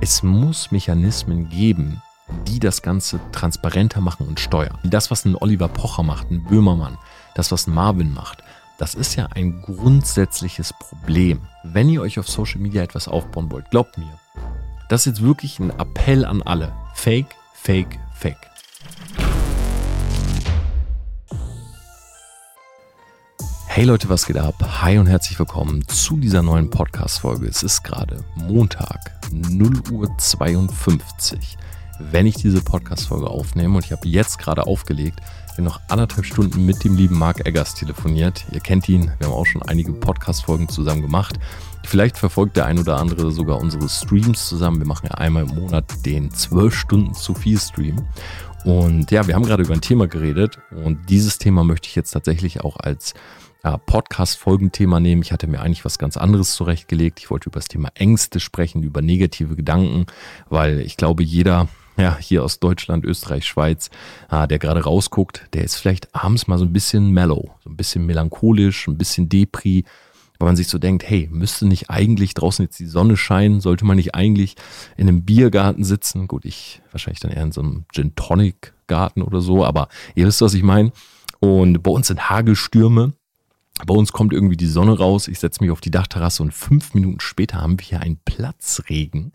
Es muss Mechanismen geben, die das Ganze transparenter machen und steuern. Das, was ein Oliver Pocher macht, ein Böhmermann, das, was ein Marvin macht, das ist ja ein grundsätzliches Problem. Wenn ihr euch auf Social Media etwas aufbauen wollt, glaubt mir, das ist jetzt wirklich ein Appell an alle. Fake, fake, fake. Hey Leute, was geht ab? Hi und herzlich willkommen zu dieser neuen Podcast-Folge. Es ist gerade Montag, 0 Uhr 52, wenn ich diese Podcast-Folge aufnehme und ich habe jetzt gerade aufgelegt. Habe noch anderthalb Stunden mit dem lieben Marc Eggers telefoniert. Ihr kennt ihn, wir haben auch schon einige Podcast-Folgen zusammen gemacht. Vielleicht verfolgt der ein oder andere sogar unsere Streams zusammen. Wir machen ja einmal im Monat den 12 Stunden zu viel Stream. Und ja, wir haben gerade über ein Thema geredet und dieses Thema möchte ich jetzt tatsächlich auch als ja, Podcast-Folgenthema nehmen. Ich hatte mir eigentlich was ganz anderes zurechtgelegt. Ich wollte über das Thema Ängste sprechen, über negative Gedanken, weil ich glaube, jeder ja, hier aus Deutschland, Österreich, Schweiz, äh, der gerade rausguckt, der ist vielleicht abends mal so ein bisschen mellow, so ein bisschen melancholisch, ein bisschen Depri, weil man sich so denkt, hey, müsste nicht eigentlich draußen jetzt die Sonne scheinen? Sollte man nicht eigentlich in einem Biergarten sitzen? Gut, ich wahrscheinlich dann eher in so einem Gin Tonic Garten oder so, aber ihr wisst, was ich meine. Und bei uns sind Hagelstürme bei uns kommt irgendwie die Sonne raus, ich setze mich auf die Dachterrasse und fünf Minuten später haben wir hier einen Platzregen.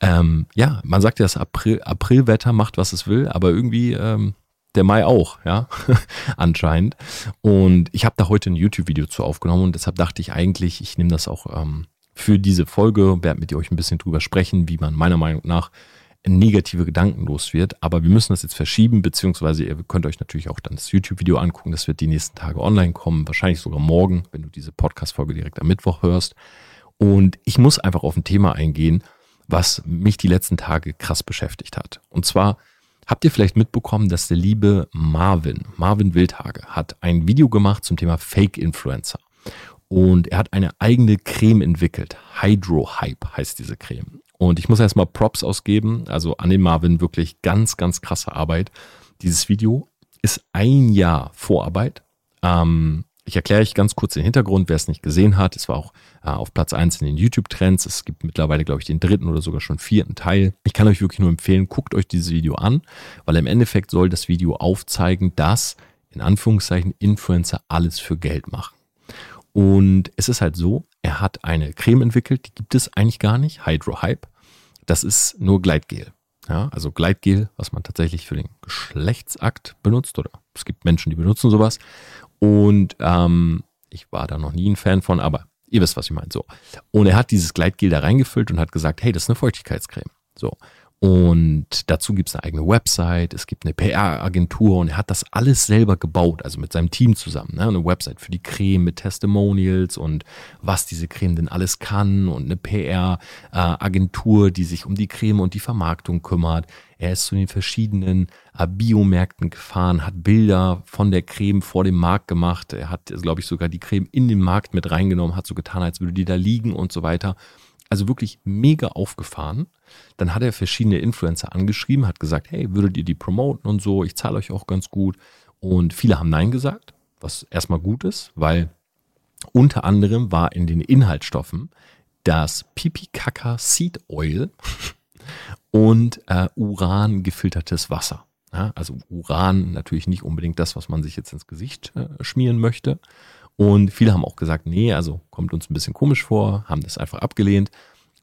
Ähm, ja, man sagt ja, das April, Aprilwetter macht, was es will, aber irgendwie ähm, der Mai auch, ja, anscheinend. Und ich habe da heute ein YouTube-Video zu aufgenommen und deshalb dachte ich eigentlich, ich nehme das auch ähm, für diese Folge, werde mit euch ein bisschen drüber sprechen, wie man meiner Meinung nach negative Gedanken los wird. Aber wir müssen das jetzt verschieben, beziehungsweise ihr könnt euch natürlich auch dann das YouTube-Video angucken. Das wird die nächsten Tage online kommen, wahrscheinlich sogar morgen, wenn du diese Podcast-Folge direkt am Mittwoch hörst. Und ich muss einfach auf ein Thema eingehen, was mich die letzten Tage krass beschäftigt hat. Und zwar habt ihr vielleicht mitbekommen, dass der liebe Marvin, Marvin Wildhage, hat ein Video gemacht zum Thema Fake Influencer. Und er hat eine eigene Creme entwickelt. Hydro Hype heißt diese Creme. Und ich muss erstmal Props ausgeben, also an den Marvin wirklich ganz, ganz krasse Arbeit. Dieses Video ist ein Jahr Vorarbeit. Ähm, ich erkläre euch ganz kurz den Hintergrund, wer es nicht gesehen hat. Es war auch äh, auf Platz 1 in den YouTube-Trends. Es gibt mittlerweile, glaube ich, den dritten oder sogar schon vierten Teil. Ich kann euch wirklich nur empfehlen, guckt euch dieses Video an, weil im Endeffekt soll das Video aufzeigen, dass in Anführungszeichen Influencer alles für Geld machen. Und es ist halt so, er hat eine Creme entwickelt, die gibt es eigentlich gar nicht, Hydro Hype. Das ist nur Gleitgel. Ja, also Gleitgel, was man tatsächlich für den Geschlechtsakt benutzt, oder es gibt Menschen, die benutzen sowas. Und ähm, ich war da noch nie ein Fan von, aber ihr wisst, was ich meine. So. Und er hat dieses Gleitgel da reingefüllt und hat gesagt, hey, das ist eine Feuchtigkeitscreme. So. Und dazu gibt es eine eigene Website, es gibt eine PR-Agentur und er hat das alles selber gebaut, also mit seinem Team zusammen. Ne? Eine Website für die Creme mit Testimonials und was diese Creme denn alles kann und eine PR-Agentur, die sich um die Creme und die Vermarktung kümmert. Er ist zu den verschiedenen äh, Biomärkten gefahren, hat Bilder von der Creme vor dem Markt gemacht. Er hat, glaube ich, sogar die Creme in den Markt mit reingenommen, hat so getan, als würde die da liegen und so weiter. Also wirklich mega aufgefahren. Dann hat er verschiedene Influencer angeschrieben, hat gesagt, hey, würdet ihr die promoten und so, ich zahle euch auch ganz gut. Und viele haben Nein gesagt, was erstmal gut ist, weil unter anderem war in den Inhaltsstoffen das Pipi Kaka Seed Oil und äh, Uran gefiltertes Wasser. Ja, also Uran natürlich nicht unbedingt das, was man sich jetzt ins Gesicht äh, schmieren möchte. Und viele haben auch gesagt, nee, also kommt uns ein bisschen komisch vor, haben das einfach abgelehnt.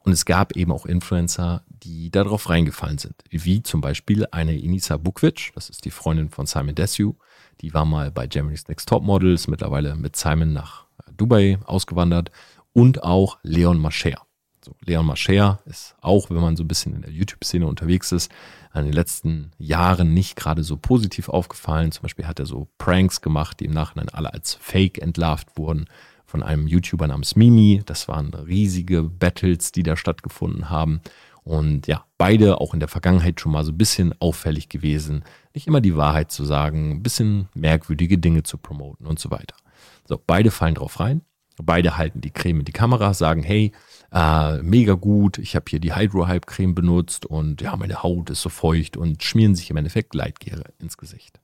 Und es gab eben auch Influencer, die darauf reingefallen sind. Wie zum Beispiel eine Inisa Bukvic, das ist die Freundin von Simon Desue. Die war mal bei Germany's Next Top Models, mittlerweile mit Simon nach Dubai ausgewandert. Und auch Leon Mascher. So, Leon Mascher ist auch, wenn man so ein bisschen in der YouTube-Szene unterwegs ist, in den letzten Jahren nicht gerade so positiv aufgefallen. Zum Beispiel hat er so Pranks gemacht, die im Nachhinein alle als Fake entlarvt wurden von einem YouTuber namens Mimi. Das waren riesige Battles, die da stattgefunden haben. Und ja, beide auch in der Vergangenheit schon mal so ein bisschen auffällig gewesen. Nicht immer die Wahrheit zu sagen, ein bisschen merkwürdige Dinge zu promoten und so weiter. So, beide fallen drauf rein. Beide halten die Creme in die Kamera, sagen, hey, äh, mega gut, ich habe hier die Hydro Hype Creme benutzt und ja, meine Haut ist so feucht und schmieren sich im Endeffekt Gleitgel ins Gesicht.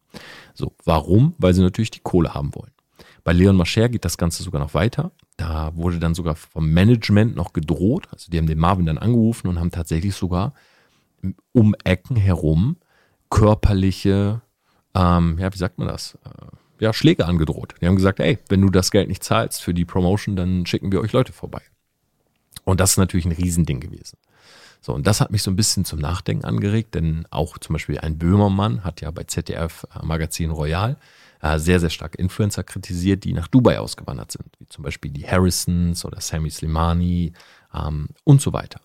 So, warum? Weil sie natürlich die Kohle haben wollen. Bei Leon Mascher geht das Ganze sogar noch weiter. Da wurde dann sogar vom Management noch gedroht. Also die haben den Marvin dann angerufen und haben tatsächlich sogar um Ecken herum körperliche, ähm, ja, wie sagt man das? Äh, ja, Schläge angedroht. Die haben gesagt, ey, wenn du das Geld nicht zahlst für die Promotion, dann schicken wir euch Leute vorbei. Und das ist natürlich ein Riesending gewesen. So, und das hat mich so ein bisschen zum Nachdenken angeregt, denn auch zum Beispiel ein Böhmermann hat ja bei ZDF äh, Magazin Royal äh, sehr, sehr stark Influencer kritisiert, die nach Dubai ausgewandert sind, wie zum Beispiel die Harrisons oder Sammy Slimani ähm, und so weiter.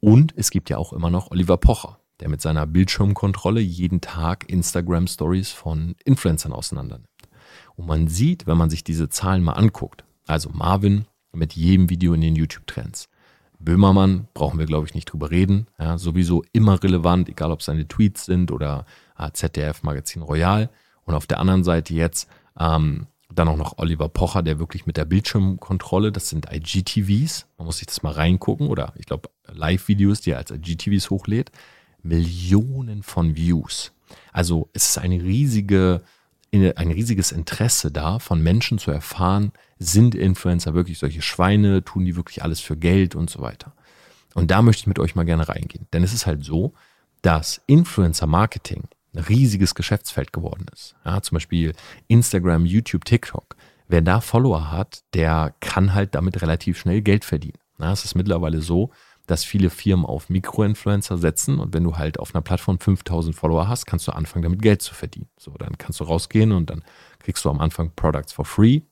Und es gibt ja auch immer noch Oliver Pocher, der mit seiner Bildschirmkontrolle jeden Tag Instagram-Stories von Influencern auseinandernimmt. Und man sieht, wenn man sich diese Zahlen mal anguckt, also Marvin mit jedem Video in den YouTube-Trends, Böhmermann brauchen wir, glaube ich, nicht drüber reden. Ja, sowieso immer relevant, egal ob seine Tweets sind oder äh, ZDF Magazin Royal. Und auf der anderen Seite jetzt ähm, dann auch noch Oliver Pocher, der wirklich mit der Bildschirmkontrolle, das sind IGTVs, man muss sich das mal reingucken, oder ich glaube Live-Videos, die er als IGTVs hochlädt, Millionen von Views. Also es ist eine riesige, ein riesiges Interesse da, von Menschen zu erfahren, sind Influencer wirklich solche Schweine, tun die wirklich alles für Geld und so weiter. Und da möchte ich mit euch mal gerne reingehen. Denn es ist halt so, dass Influencer-Marketing ein riesiges Geschäftsfeld geworden ist. Ja, zum Beispiel Instagram, YouTube, TikTok. Wer da Follower hat, der kann halt damit relativ schnell Geld verdienen. Ja, es ist mittlerweile so, dass viele Firmen auf Mikroinfluencer setzen und wenn du halt auf einer Plattform 5000 Follower hast, kannst du anfangen damit Geld zu verdienen. So, dann kannst du rausgehen und dann kriegst du am Anfang Products for free.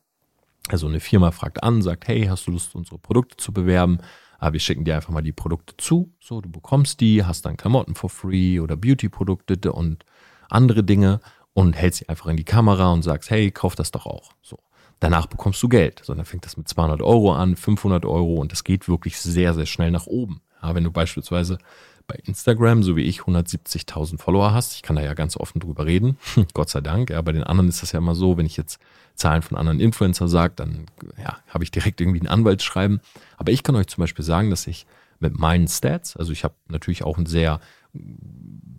Also eine Firma fragt an, sagt, hey, hast du Lust, unsere Produkte zu bewerben? Aber ah, wir schicken dir einfach mal die Produkte zu. So, du bekommst die, hast dann Klamotten for free oder Beauty-Produkte und andere Dinge und hältst sie einfach in die Kamera und sagst, hey, kauf das doch auch. So. Danach bekommst du Geld. So, dann fängt das mit 200 Euro an, 500 Euro und das geht wirklich sehr, sehr schnell nach oben. Ja, wenn du beispielsweise bei Instagram, so wie ich, 170.000 Follower hast, ich kann da ja ganz offen drüber reden, Gott sei Dank. Ja, bei den anderen ist das ja immer so, wenn ich jetzt Zahlen von anderen Influencer sage, dann ja, habe ich direkt irgendwie ein Anwaltsschreiben. Aber ich kann euch zum Beispiel sagen, dass ich mit meinen Stats, also ich habe natürlich auch ein sehr,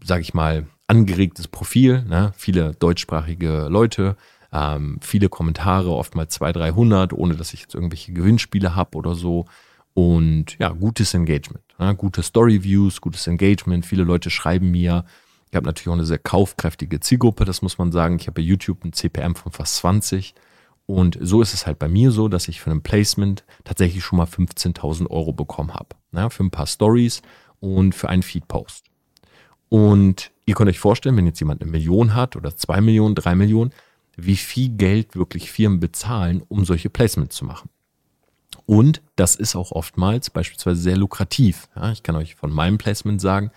sage ich mal, angeregtes Profil, ne? viele deutschsprachige Leute, ähm, viele Kommentare, oftmals 200, 300, ohne dass ich jetzt irgendwelche Gewinnspiele habe oder so. Und ja, gutes Engagement, ne? gute Story-Views, gutes Engagement. Viele Leute schreiben mir. Ich habe natürlich auch eine sehr kaufkräftige Zielgruppe, das muss man sagen. Ich habe bei YouTube ein CPM von fast 20. Und so ist es halt bei mir so, dass ich für ein Placement tatsächlich schon mal 15.000 Euro bekommen habe. Ne? Für ein paar Stories und für einen Feed-Post. Und ihr könnt euch vorstellen, wenn jetzt jemand eine Million hat oder zwei Millionen, drei Millionen, wie viel Geld wirklich Firmen bezahlen, um solche Placements zu machen. Und das ist auch oftmals beispielsweise sehr lukrativ. Ja, ich kann euch von meinem Placement sagen,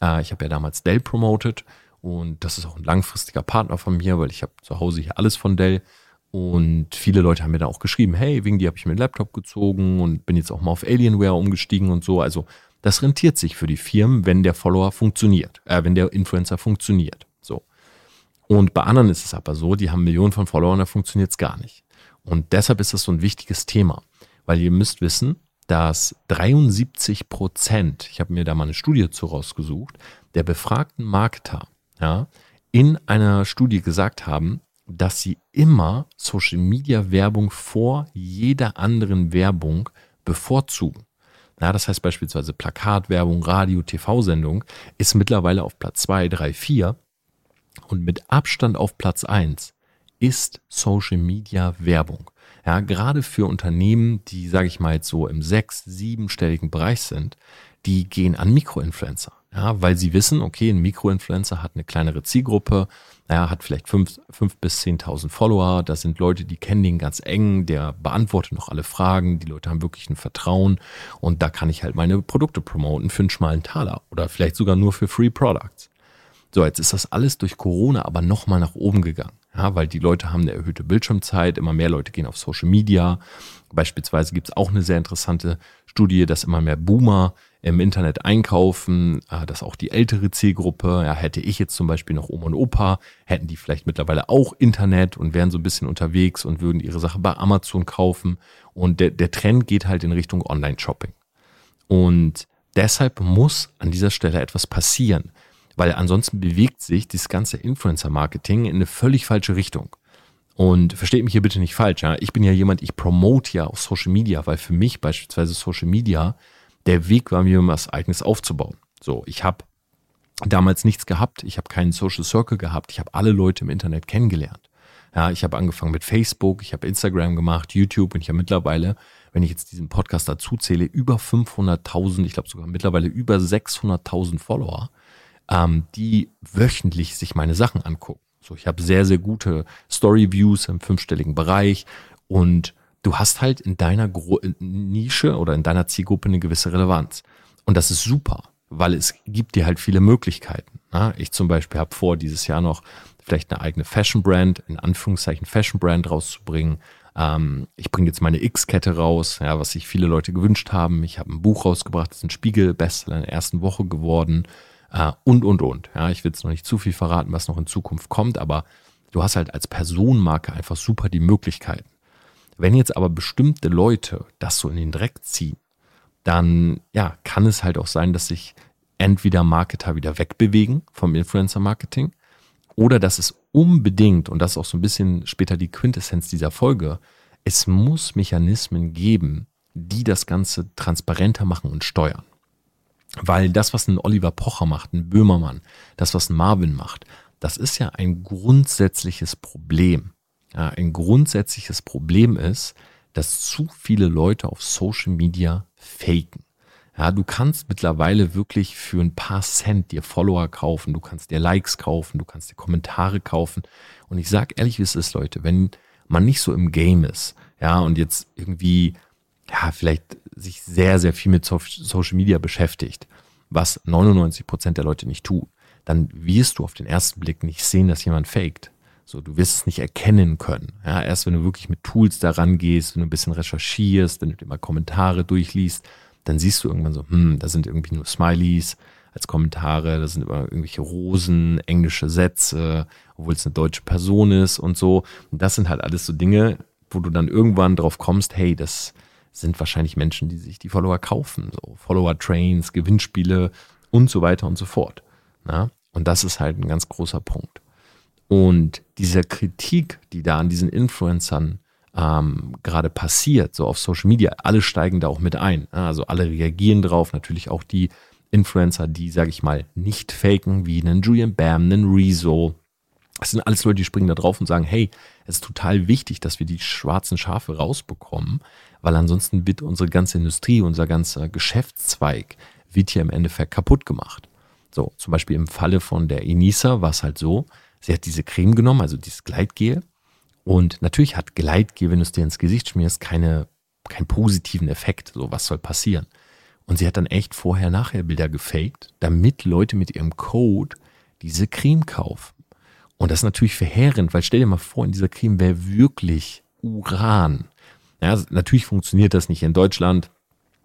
äh, ich habe ja damals Dell promoted und das ist auch ein langfristiger Partner von mir, weil ich habe zu Hause hier alles von Dell. Und viele Leute haben mir da auch geschrieben, hey, wegen dir habe ich mir den Laptop gezogen und bin jetzt auch mal auf Alienware umgestiegen und so. Also das rentiert sich für die Firmen, wenn der Follower funktioniert, äh, wenn der Influencer funktioniert. Und bei anderen ist es aber so, die haben Millionen von Followern, da funktioniert es gar nicht. Und deshalb ist das so ein wichtiges Thema, weil ihr müsst wissen, dass 73 Prozent, ich habe mir da mal eine Studie zu rausgesucht, der befragten Marketer ja, in einer Studie gesagt haben, dass sie immer Social Media Werbung vor jeder anderen Werbung bevorzugen. Ja, das heißt beispielsweise Plakatwerbung, Radio, TV-Sendung ist mittlerweile auf Platz 2, 3, 4 und mit Abstand auf Platz 1 ist Social Media Werbung. Ja, gerade für Unternehmen, die, sage ich mal, jetzt so im sechs-, siebenstelligen Bereich sind, die gehen an Mikroinfluencer. Ja, weil sie wissen, okay, ein Mikroinfluencer hat eine kleinere Zielgruppe, er hat vielleicht fünf, fünf bis zehntausend Follower, das sind Leute, die kennen den ganz eng, der beantwortet noch alle Fragen, die Leute haben wirklich ein Vertrauen und da kann ich halt meine Produkte promoten für einen schmalen Taler oder vielleicht sogar nur für Free Products. So, jetzt ist das alles durch Corona aber nochmal nach oben gegangen. Ja, weil die Leute haben eine erhöhte Bildschirmzeit, immer mehr Leute gehen auf Social Media. Beispielsweise gibt es auch eine sehr interessante Studie, dass immer mehr Boomer im Internet einkaufen, äh, dass auch die ältere Zielgruppe, ja, hätte ich jetzt zum Beispiel noch Oma und Opa, hätten die vielleicht mittlerweile auch Internet und wären so ein bisschen unterwegs und würden ihre Sache bei Amazon kaufen. Und der, der Trend geht halt in Richtung Online-Shopping. Und deshalb muss an dieser Stelle etwas passieren, weil ansonsten bewegt sich das ganze Influencer-Marketing in eine völlig falsche Richtung. Und versteht mich hier bitte nicht falsch, ja. Ich bin ja jemand, ich promote ja auf Social Media, weil für mich beispielsweise Social Media der Weg war, mir was eigenes aufzubauen. So, ich habe damals nichts gehabt, ich habe keinen Social Circle gehabt, ich habe alle Leute im Internet kennengelernt. Ja, ich habe angefangen mit Facebook, ich habe Instagram gemacht, YouTube und ich habe mittlerweile, wenn ich jetzt diesen Podcast dazu zähle, über 500.000, ich glaube sogar mittlerweile über 600.000 Follower, ähm, die wöchentlich sich meine Sachen angucken. So, ich habe sehr, sehr gute Story-Views im fünfstelligen Bereich und du hast halt in deiner Gro Nische oder in deiner Zielgruppe eine gewisse Relevanz. Und das ist super, weil es gibt dir halt viele Möglichkeiten. Ne? Ich zum Beispiel habe vor, dieses Jahr noch vielleicht eine eigene Fashion-Brand, in Anführungszeichen Fashion-Brand rauszubringen. Ähm, ich bringe jetzt meine X-Kette raus, ja, was sich viele Leute gewünscht haben. Ich habe ein Buch rausgebracht, das ist ein Spiegel-Bestseller in der ersten Woche geworden äh, und, und, und. Ja, ich will jetzt noch nicht zu viel verraten, was noch in Zukunft kommt, aber du hast halt als Personenmarke einfach super die Möglichkeiten. Wenn jetzt aber bestimmte Leute das so in den Dreck ziehen, dann ja, kann es halt auch sein, dass sich entweder Marketer wieder wegbewegen vom Influencer-Marketing oder dass es unbedingt, und das ist auch so ein bisschen später die Quintessenz dieser Folge, es muss Mechanismen geben, die das Ganze transparenter machen und steuern. Weil das, was ein Oliver Pocher macht, ein Böhmermann, das, was ein Marvin macht, das ist ja ein grundsätzliches Problem. Ja, ein grundsätzliches Problem ist, dass zu viele Leute auf Social Media faken. Ja, du kannst mittlerweile wirklich für ein paar Cent dir Follower kaufen, du kannst dir Likes kaufen, du kannst dir Kommentare kaufen. Und ich sag ehrlich, wie es ist, Leute, wenn man nicht so im Game ist, ja, und jetzt irgendwie ja, vielleicht sich sehr, sehr viel mit Social Media beschäftigt, was 99 Prozent der Leute nicht tun, dann wirst du auf den ersten Blick nicht sehen, dass jemand faked. So, du wirst es nicht erkennen können. Ja, erst wenn du wirklich mit Tools daran gehst, wenn du ein bisschen recherchierst, wenn du dir mal Kommentare durchliest, dann siehst du irgendwann so, hm, da sind irgendwie nur Smileys als Kommentare, da sind immer irgendwelche Rosen, englische Sätze, obwohl es eine deutsche Person ist und so. Und das sind halt alles so Dinge, wo du dann irgendwann drauf kommst, hey, das, sind wahrscheinlich Menschen, die sich die Follower kaufen. So Follower-Trains, Gewinnspiele und so weiter und so fort. Na? Und das ist halt ein ganz großer Punkt. Und diese Kritik, die da an diesen Influencern ähm, gerade passiert, so auf Social Media, alle steigen da auch mit ein. Also alle reagieren drauf, natürlich auch die Influencer, die, sage ich mal, nicht faken, wie einen Julian Bam, einen Rezo, das sind alles Leute, die springen da drauf und sagen, hey, es ist total wichtig, dass wir die schwarzen Schafe rausbekommen, weil ansonsten wird unsere ganze Industrie, unser ganzer Geschäftszweig, wird hier im Endeffekt kaputt gemacht. So, zum Beispiel im Falle von der Enisa war es halt so, sie hat diese Creme genommen, also dieses Gleitgel. Und natürlich hat Gleitgel, wenn du es dir ins Gesicht schmierst, keine, keinen positiven Effekt. So, was soll passieren? Und sie hat dann echt Vorher-Nachher-Bilder gefaked, damit Leute mit ihrem Code diese Creme kaufen. Und das ist natürlich verheerend, weil stell dir mal vor, in dieser Creme wäre wirklich Uran. Ja, natürlich funktioniert das nicht in Deutschland.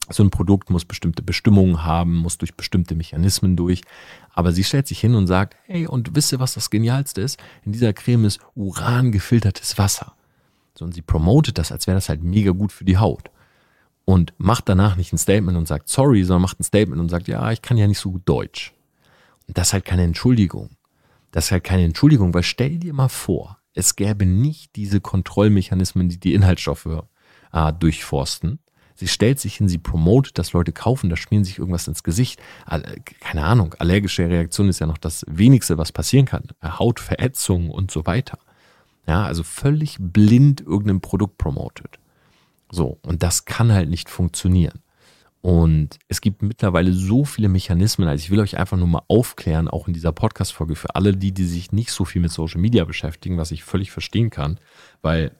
So ein Produkt muss bestimmte Bestimmungen haben, muss durch bestimmte Mechanismen durch. Aber sie stellt sich hin und sagt, hey, und wisst ihr, was das Genialste ist? In dieser Creme ist Uran gefiltertes Wasser. So, und sie promotet das, als wäre das halt mega gut für die Haut. Und macht danach nicht ein Statement und sagt sorry, sondern macht ein Statement und sagt, ja, ich kann ja nicht so gut Deutsch. Und das ist halt keine Entschuldigung. Das ist halt keine Entschuldigung, weil stell dir mal vor, es gäbe nicht diese Kontrollmechanismen, die die Inhaltsstoffe äh, durchforsten. Sie stellt sich hin, sie promotet, dass Leute kaufen, da schmieren sich irgendwas ins Gesicht. Keine Ahnung, allergische Reaktion ist ja noch das wenigste, was passieren kann. Hautverätzung und so weiter. Ja, also völlig blind irgendein Produkt promotet. So, und das kann halt nicht funktionieren. Und es gibt mittlerweile so viele Mechanismen. Also ich will euch einfach nur mal aufklären, auch in dieser Podcast-Folge für alle die, die sich nicht so viel mit Social Media beschäftigen, was ich völlig verstehen kann, weil,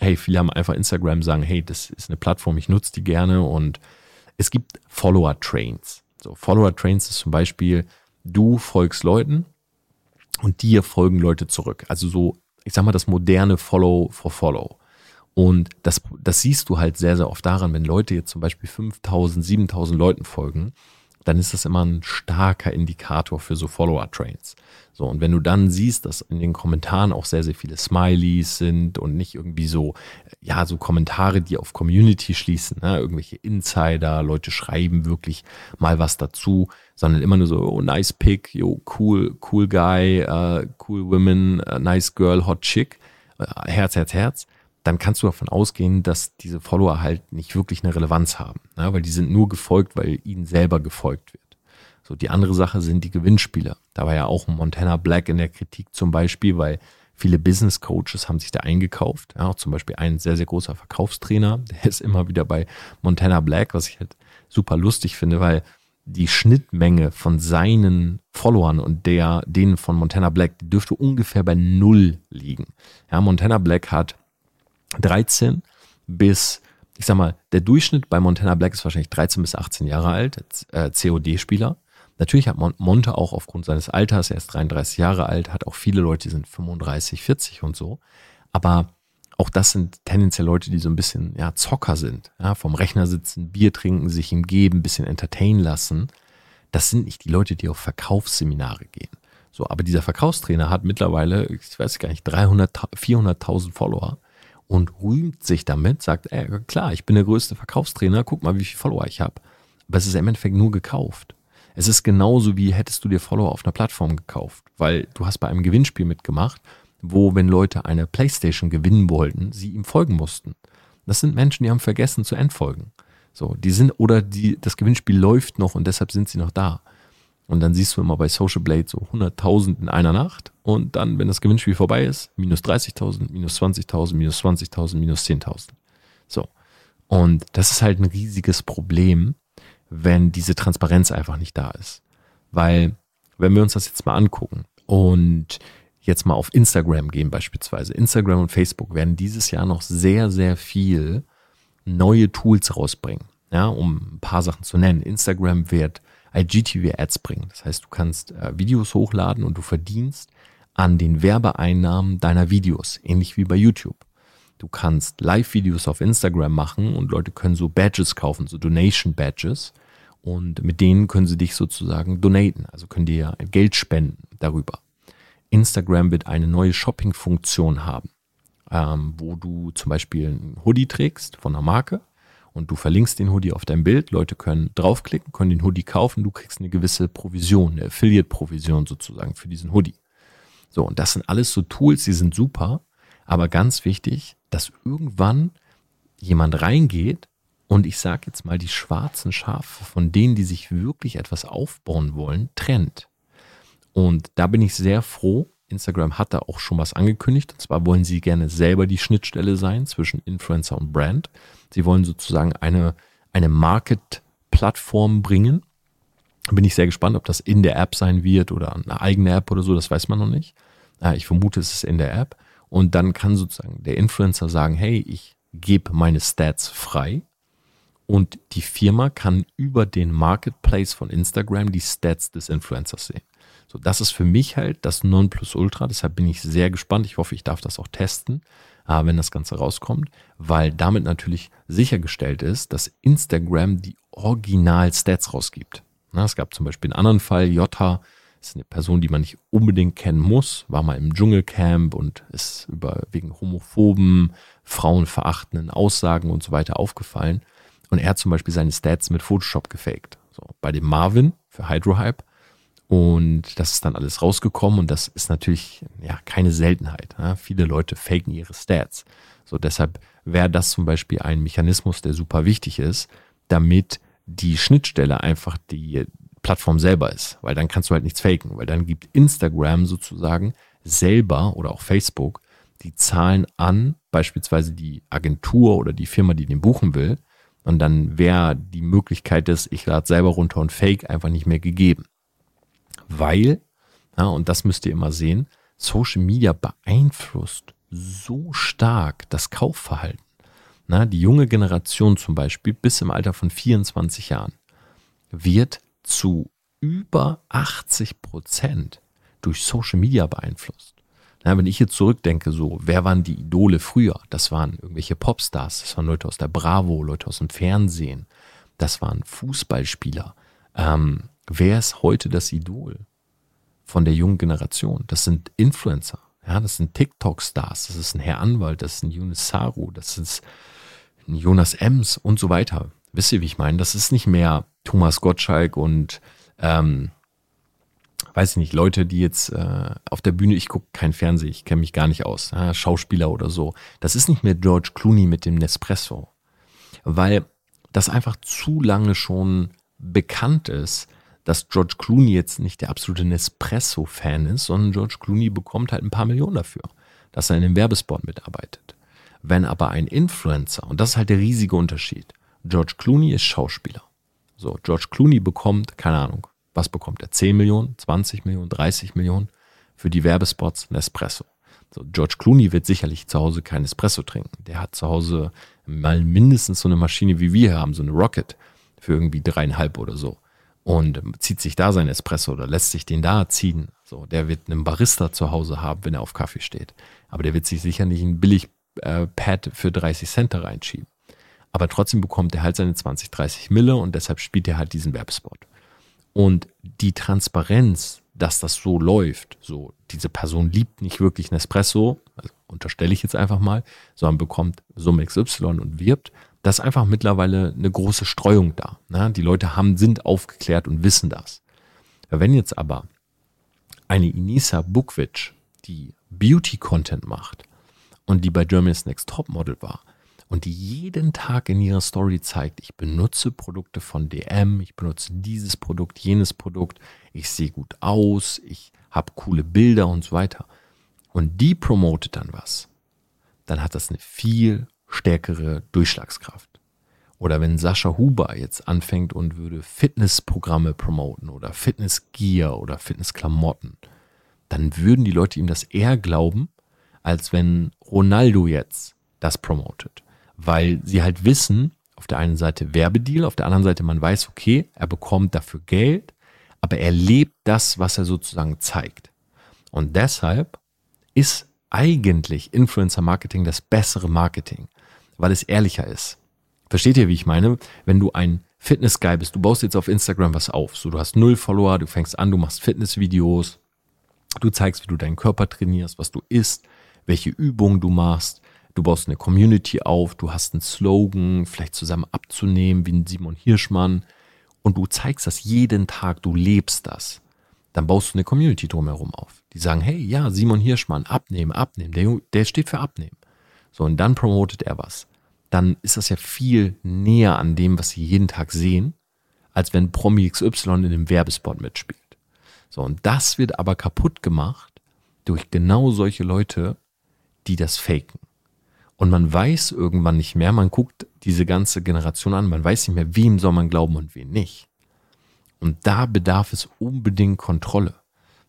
hey, viele haben einfach Instagram, sagen, hey, das ist eine Plattform, ich nutze die gerne und es gibt Follower-Trains. So, Follower-Trains ist zum Beispiel, du folgst Leuten und dir folgen Leute zurück. Also so, ich sag mal, das moderne Follow for Follow. Und das, das siehst du halt sehr, sehr oft daran, wenn Leute jetzt zum Beispiel 5000, 7000 Leuten folgen, dann ist das immer ein starker Indikator für so Follower-Trains. So, und wenn du dann siehst, dass in den Kommentaren auch sehr, sehr viele Smileys sind und nicht irgendwie so, ja, so Kommentare, die auf Community schließen, ne? irgendwelche Insider, Leute schreiben wirklich mal was dazu, sondern immer nur so, oh, nice pick, yo, cool, cool guy, uh, cool women, uh, nice girl, hot chick äh, Herz, Herz, Herz, dann kannst du davon ausgehen, dass diese Follower halt nicht wirklich eine Relevanz haben, ne? weil die sind nur gefolgt, weil ihnen selber gefolgt wird. So, die andere Sache sind die Gewinnspiele. Da war ja auch Montana Black in der Kritik zum Beispiel, weil viele Business Coaches haben sich da eingekauft. Ja, auch zum Beispiel ein sehr, sehr großer Verkaufstrainer, der ist immer wieder bei Montana Black, was ich halt super lustig finde, weil die Schnittmenge von seinen Followern und der, denen von Montana Black, die dürfte ungefähr bei null liegen. Ja, Montana Black hat 13 bis, ich sag mal, der Durchschnitt bei Montana Black ist wahrscheinlich 13 bis 18 Jahre alt, äh, COD-Spieler. Natürlich hat Monte auch aufgrund seines Alters, er ist 33 Jahre alt, hat auch viele Leute, die sind 35, 40 und so. Aber auch das sind tendenziell Leute, die so ein bisschen ja, Zocker sind. Ja, vom Rechner sitzen, Bier trinken, sich ihm geben, ein bisschen entertainen lassen. Das sind nicht die Leute, die auf Verkaufsseminare gehen. So, aber dieser Verkaufstrainer hat mittlerweile, ich weiß gar nicht, 300, 400.000 Follower und rühmt sich damit, sagt, ey, klar, ich bin der größte Verkaufstrainer, guck mal, wie viele Follower ich habe. Aber es ist im Endeffekt nur gekauft. Es ist genauso wie hättest du dir Follower auf einer Plattform gekauft, weil du hast bei einem Gewinnspiel mitgemacht, wo, wenn Leute eine Playstation gewinnen wollten, sie ihm folgen mussten. Das sind Menschen, die haben vergessen zu entfolgen. So, die sind, oder die, das Gewinnspiel läuft noch und deshalb sind sie noch da. Und dann siehst du immer bei Social Blade so 100.000 in einer Nacht und dann, wenn das Gewinnspiel vorbei ist, minus 30.000, minus 20.000, minus 20.000, minus 10.000. So. Und das ist halt ein riesiges Problem, wenn diese Transparenz einfach nicht da ist. Weil, wenn wir uns das jetzt mal angucken und jetzt mal auf Instagram gehen beispielsweise, Instagram und Facebook werden dieses Jahr noch sehr, sehr viel neue Tools rausbringen. Ja, um ein paar Sachen zu nennen. Instagram wird IGTV-Ads bringen. Das heißt, du kannst äh, Videos hochladen und du verdienst an den Werbeeinnahmen deiner Videos, ähnlich wie bei YouTube. Du kannst Live-Videos auf Instagram machen und Leute können so Badges kaufen, so Donation-Badges. Und mit denen können sie dich sozusagen donaten, also können dir Geld spenden darüber. Instagram wird eine neue Shopping-Funktion haben, ähm, wo du zum Beispiel ein Hoodie trägst von einer Marke und du verlinkst den Hoodie auf dein Bild. Leute können draufklicken, können den Hoodie kaufen, du kriegst eine gewisse Provision, eine Affiliate-Provision sozusagen für diesen Hoodie. So, und das sind alles so Tools, die sind super, aber ganz wichtig, dass irgendwann jemand reingeht und ich sage jetzt mal die schwarzen Schafe von denen, die sich wirklich etwas aufbauen wollen, trennt. Und da bin ich sehr froh. Instagram hat da auch schon was angekündigt. Und zwar wollen sie gerne selber die Schnittstelle sein zwischen Influencer und Brand. Sie wollen sozusagen eine, eine Market-Plattform bringen. Bin ich sehr gespannt, ob das in der App sein wird oder eine eigene App oder so, das weiß man noch nicht. Ich vermute, es ist in der App. Und dann kann sozusagen der Influencer sagen, hey, ich gebe meine Stats frei und die Firma kann über den Marketplace von Instagram die Stats des Influencers sehen. So, das ist für mich halt das Nonplusultra. Deshalb bin ich sehr gespannt. Ich hoffe, ich darf das auch testen, äh, wenn das Ganze rauskommt, weil damit natürlich sichergestellt ist, dass Instagram die Original-Stats rausgibt. Na, es gab zum Beispiel einen anderen Fall, Jota, ist eine Person, die man nicht unbedingt kennen muss, war mal im Dschungelcamp und ist über wegen homophoben, frauenverachtenden Aussagen und so weiter aufgefallen. Und er hat zum Beispiel seine Stats mit Photoshop gefaked. So, bei dem Marvin für Hydrohype. Und das ist dann alles rausgekommen und das ist natürlich ja keine Seltenheit. Ja. Viele Leute faken ihre Stats. So, deshalb wäre das zum Beispiel ein Mechanismus, der super wichtig ist, damit die Schnittstelle einfach die Plattform selber ist, weil dann kannst du halt nichts faken, weil dann gibt Instagram sozusagen selber oder auch Facebook die Zahlen an, beispielsweise die Agentur oder die Firma, die den buchen will, und dann wäre die Möglichkeit des, ich lade selber runter und fake einfach nicht mehr gegeben. Weil, ja, und das müsst ihr immer sehen, Social Media beeinflusst so stark das Kaufverhalten. Na, die junge Generation zum Beispiel bis im Alter von 24 Jahren wird zu über 80 Prozent durch Social Media beeinflusst. Ja, wenn ich jetzt zurückdenke, so, wer waren die Idole früher? Das waren irgendwelche Popstars, das waren Leute aus der Bravo, Leute aus dem Fernsehen, das waren Fußballspieler. Ähm, wer ist heute das Idol von der jungen Generation? Das sind Influencer, ja, das sind TikTok-Stars, das ist ein Herr Anwalt, das ist ein Yunus Saru, das ist ein Jonas Ems und so weiter. Wisst ihr, wie ich meine? Das ist nicht mehr Thomas Gottschalk und ähm, weiß ich nicht, Leute, die jetzt äh, auf der Bühne, ich gucke kein Fernsehen, ich kenne mich gar nicht aus, ja, Schauspieler oder so. Das ist nicht mehr George Clooney mit dem Nespresso, weil das einfach zu lange schon bekannt ist, dass George Clooney jetzt nicht der absolute Nespresso-Fan ist, sondern George Clooney bekommt halt ein paar Millionen dafür, dass er in dem Werbespot mitarbeitet. Wenn aber ein Influencer, und das ist halt der riesige Unterschied, George Clooney ist Schauspieler. So, George Clooney bekommt, keine Ahnung, was bekommt er? 10 Millionen, 20 Millionen, 30 Millionen für die Werbespots Nespresso. So, George Clooney wird sicherlich zu Hause kein Espresso trinken. Der hat zu Hause mal mindestens so eine Maschine wie wir haben, so eine Rocket für irgendwie dreieinhalb oder so. Und zieht sich da sein Espresso oder lässt sich den da ziehen. So, der wird einen Barista zu Hause haben, wenn er auf Kaffee steht. Aber der wird sich sicher nicht ein billig äh, Pad für 30 Cent da reinschieben. Aber trotzdem bekommt er halt seine 20, 30 Mille und deshalb spielt er halt diesen Werbespot. Und die Transparenz, dass das so läuft, so diese Person liebt nicht wirklich Nespresso, also unterstelle ich jetzt einfach mal, sondern bekommt Summe XY und wirbt, da ist einfach mittlerweile eine große Streuung da. Ne? Die Leute haben, sind aufgeklärt und wissen das. Wenn jetzt aber eine Inisa Bukvic, die Beauty-Content macht und die bei Germany's Next Topmodel war und die jeden Tag in ihrer Story zeigt, ich benutze Produkte von DM, ich benutze dieses Produkt, jenes Produkt, ich sehe gut aus, ich habe coole Bilder und so weiter. Und die promotet dann was, dann hat das eine viel stärkere Durchschlagskraft. Oder wenn Sascha Huber jetzt anfängt und würde Fitnessprogramme promoten oder Fitnessgear oder Fitnessklamotten, dann würden die Leute ihm das eher glauben, als wenn Ronaldo jetzt das promotet. Weil sie halt wissen, auf der einen Seite Werbedeal, auf der anderen Seite man weiß, okay, er bekommt dafür Geld, aber er lebt das, was er sozusagen zeigt. Und deshalb ist eigentlich Influencer Marketing das bessere Marketing, weil es ehrlicher ist. Versteht ihr, wie ich meine? Wenn du ein Fitness-Guy bist, du baust jetzt auf Instagram was auf, so du hast null Follower, du fängst an, du machst Fitnessvideos, du zeigst, wie du deinen Körper trainierst, was du isst, welche Übungen du machst, du baust eine Community auf, du hast einen Slogan, vielleicht zusammen abzunehmen, wie ein Simon Hirschmann, und du zeigst das jeden Tag, du lebst das, dann baust du eine Community drumherum auf. Die sagen, hey, ja, Simon Hirschmann, abnehmen, abnehmen, der, der steht für abnehmen. So, und dann promotet er was. Dann ist das ja viel näher an dem, was sie jeden Tag sehen, als wenn Promi XY in einem Werbespot mitspielt. So, und das wird aber kaputt gemacht durch genau solche Leute, die das faken. Und man weiß irgendwann nicht mehr, man guckt diese ganze Generation an, man weiß nicht mehr, wem soll man glauben und wem nicht. Und da bedarf es unbedingt Kontrolle.